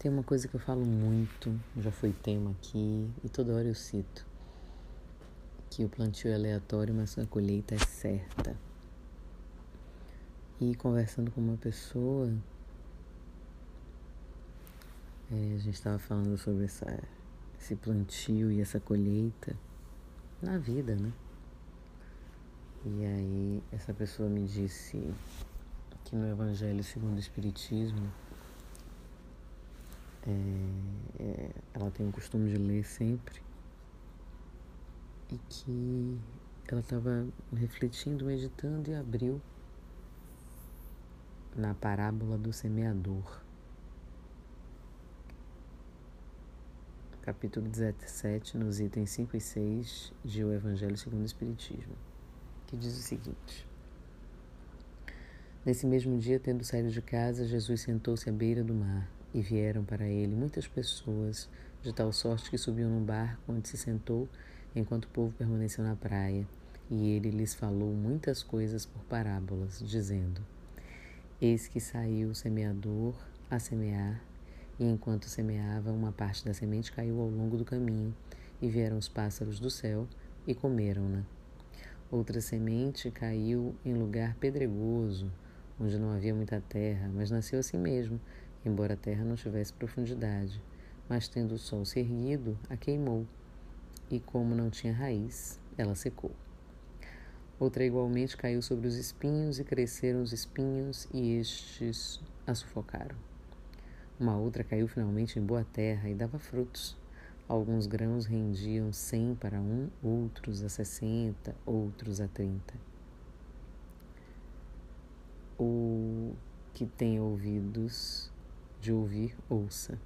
Tem uma coisa que eu falo muito, já foi tema aqui e toda hora eu cito, que o plantio é aleatório, mas a colheita é certa. E conversando com uma pessoa, é, a gente estava falando sobre essa, esse plantio e essa colheita na vida, né? E aí essa pessoa me disse que no Evangelho segundo o Espiritismo é, é, ela tem o costume de ler sempre. E que ela estava refletindo, meditando e abriu na parábola do semeador. Capítulo 17, nos itens 5 e 6 de O Evangelho segundo o Espiritismo, que diz o seguinte: Nesse mesmo dia, tendo saído de casa, Jesus sentou-se à beira do mar e vieram para ele muitas pessoas, de tal sorte que subiam num barco onde se sentou, enquanto o povo permaneceu na praia. E ele lhes falou muitas coisas por parábolas, dizendo: Eis que saiu o semeador a semear, e enquanto semeava, uma parte da semente caiu ao longo do caminho, e vieram os pássaros do céu e comeram-na. Outra semente caiu em lugar pedregoso, onde não havia muita terra, mas nasceu assim mesmo, embora a terra não tivesse profundidade. Mas tendo o sol se erguido, a queimou, e como não tinha raiz, ela secou. Outra igualmente caiu sobre os espinhos, e cresceram os espinhos, e estes a sufocaram. Uma outra caiu finalmente em boa terra e dava frutos. Alguns grãos rendiam cem para um, outros a sessenta, outros a trinta. O que tem ouvidos de ouvir, ouça.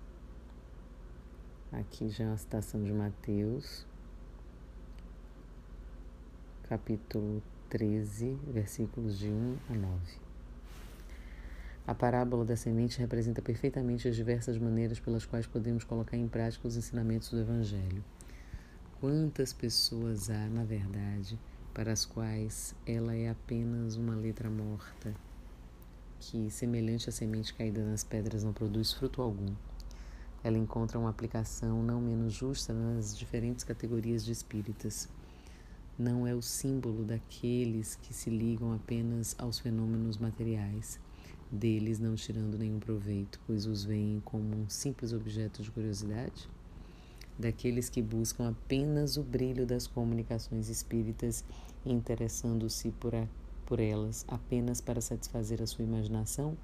Aqui já é uma citação de Mateus, capítulo 13, versículos de 1 a 9. A parábola da semente representa perfeitamente as diversas maneiras pelas quais podemos colocar em prática os ensinamentos do Evangelho. Quantas pessoas há, na verdade, para as quais ela é apenas uma letra morta? Que, semelhante à semente caída nas pedras, não produz fruto algum. Ela encontra uma aplicação não menos justa nas diferentes categorias de espíritas. Não é o símbolo daqueles que se ligam apenas aos fenômenos materiais, deles não tirando nenhum proveito, pois os veem como um simples objeto de curiosidade? Daqueles que buscam apenas o brilho das comunicações espíritas, interessando-se por a por elas apenas para satisfazer a sua imaginação,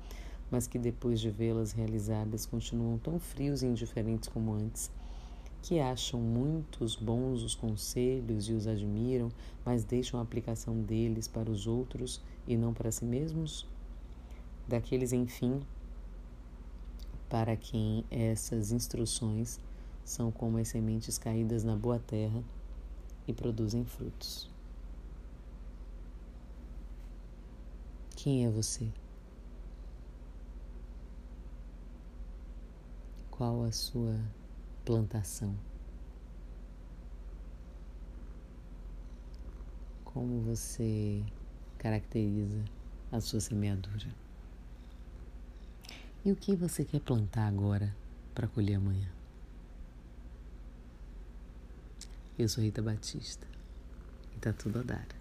mas que depois de vê-las realizadas continuam tão frios e indiferentes como antes, que acham muitos bons os conselhos e os admiram, mas deixam a aplicação deles para os outros e não para si mesmos? Daqueles, enfim, para quem essas instruções são como as sementes caídas na boa terra e produzem frutos. Quem é você? Qual a sua plantação? Como você caracteriza a sua semeadura? E o que você quer plantar agora para colher amanhã? Eu sou Rita Batista e tá tudo a dar.